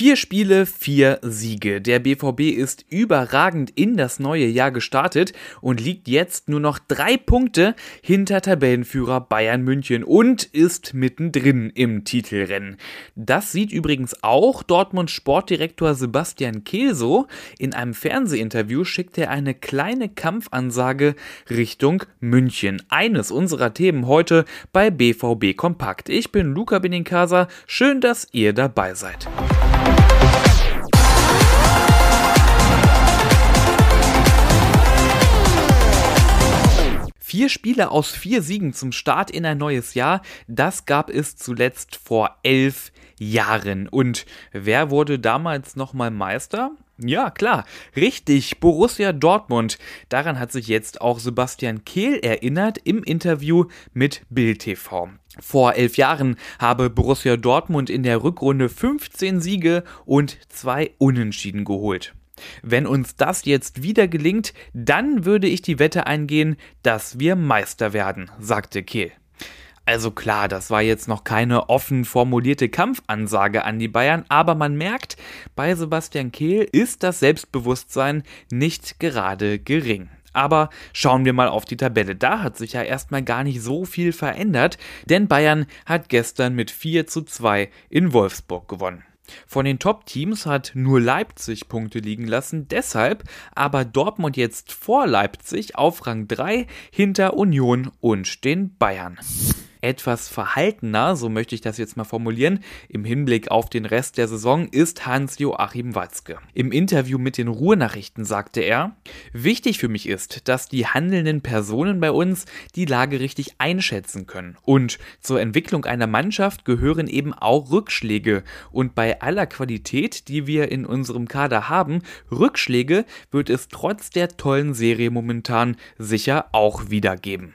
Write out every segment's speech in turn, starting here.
Vier Spiele, vier Siege. Der BVB ist überragend in das neue Jahr gestartet und liegt jetzt nur noch drei Punkte hinter Tabellenführer Bayern München und ist mittendrin im Titelrennen. Das sieht übrigens auch Dortmunds Sportdirektor Sebastian Kehl so. In einem Fernsehinterview schickt er eine kleine Kampfansage Richtung München. Eines unserer Themen heute bei BVB Kompakt. Ich bin Luca Benincasa. Schön, dass ihr dabei seid. Vier Spiele aus vier Siegen zum Start in ein neues Jahr, das gab es zuletzt vor elf Jahren. Und wer wurde damals nochmal Meister? Ja, klar, richtig, Borussia Dortmund. Daran hat sich jetzt auch Sebastian Kehl erinnert im Interview mit Bild TV. Vor elf Jahren habe Borussia Dortmund in der Rückrunde 15 Siege und zwei Unentschieden geholt. Wenn uns das jetzt wieder gelingt, dann würde ich die Wette eingehen, dass wir Meister werden, sagte Kehl. Also klar, das war jetzt noch keine offen formulierte Kampfansage an die Bayern, aber man merkt, bei Sebastian Kehl ist das Selbstbewusstsein nicht gerade gering. Aber schauen wir mal auf die Tabelle. Da hat sich ja erstmal gar nicht so viel verändert, denn Bayern hat gestern mit 4 zu 2 in Wolfsburg gewonnen. Von den Top-Teams hat nur Leipzig Punkte liegen lassen, deshalb aber Dortmund jetzt vor Leipzig auf Rang 3 hinter Union und den Bayern etwas verhaltener, so möchte ich das jetzt mal formulieren, im Hinblick auf den Rest der Saison ist Hans-Joachim Watzke. Im Interview mit den Ruhrnachrichten sagte er, wichtig für mich ist, dass die handelnden Personen bei uns die Lage richtig einschätzen können. Und zur Entwicklung einer Mannschaft gehören eben auch Rückschläge. Und bei aller Qualität, die wir in unserem Kader haben, Rückschläge wird es trotz der tollen Serie momentan sicher auch wieder geben.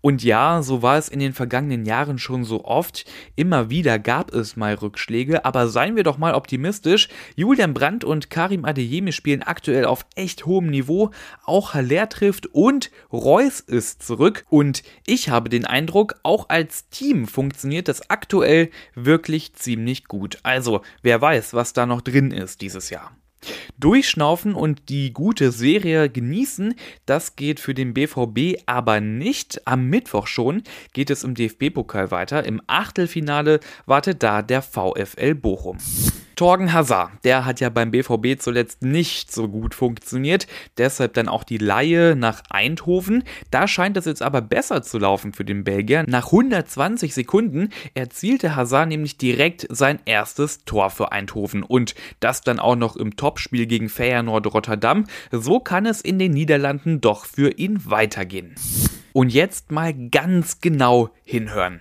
Und ja, so war es in den vergangenen Jahren schon so oft. Immer wieder gab es mal Rückschläge, aber seien wir doch mal optimistisch. Julian Brandt und Karim Adeyemi spielen aktuell auf echt hohem Niveau. Auch Haller trifft und Reus ist zurück. Und ich habe den Eindruck, auch als Team funktioniert das aktuell wirklich ziemlich gut. Also, wer weiß, was da noch drin ist dieses Jahr. Durchschnaufen und die gute Serie genießen, das geht für den BVB aber nicht. Am Mittwoch schon geht es im DFB-Pokal weiter. Im Achtelfinale wartet da der VfL Bochum. Torgen Hazard, der hat ja beim BVB zuletzt nicht so gut funktioniert, deshalb dann auch die Laie nach Eindhoven. Da scheint es jetzt aber besser zu laufen für den Belgier. Nach 120 Sekunden erzielte Hazard nämlich direkt sein erstes Tor für Eindhoven und das dann auch noch im Topspiel gegen Feyenoord Rotterdam. So kann es in den Niederlanden doch für ihn weitergehen. Und jetzt mal ganz genau hinhören.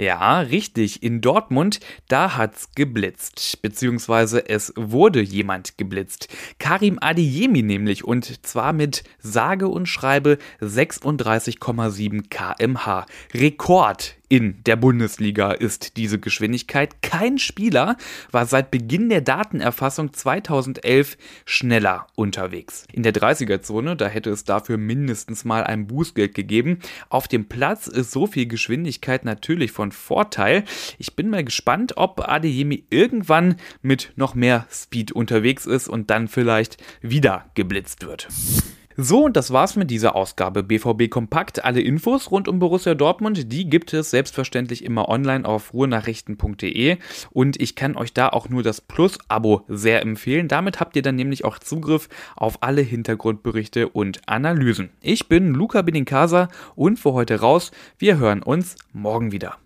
Ja, richtig. In Dortmund, da hat's geblitzt. Beziehungsweise es wurde jemand geblitzt. Karim Adeyemi nämlich. Und zwar mit sage und schreibe 36,7 kmh. Rekord in der Bundesliga ist diese Geschwindigkeit. Kein Spieler war seit Beginn der Datenerfassung 2011 schneller unterwegs. In der 30er-Zone, da hätte es dafür mindestens mal ein Bußgeld gegeben. Auf dem Platz ist so viel Geschwindigkeit natürlich von Vorteil. Ich bin mal gespannt, ob Adeyemi irgendwann mit noch mehr Speed unterwegs ist und dann vielleicht wieder geblitzt wird. So, und das war's mit dieser Ausgabe BVB Kompakt. Alle Infos rund um Borussia Dortmund, die gibt es selbstverständlich immer online auf ruhrnachrichten.de und ich kann euch da auch nur das Plus-Abo sehr empfehlen. Damit habt ihr dann nämlich auch Zugriff auf alle Hintergrundberichte und Analysen. Ich bin Luca Benincasa und für heute raus. Wir hören uns morgen wieder.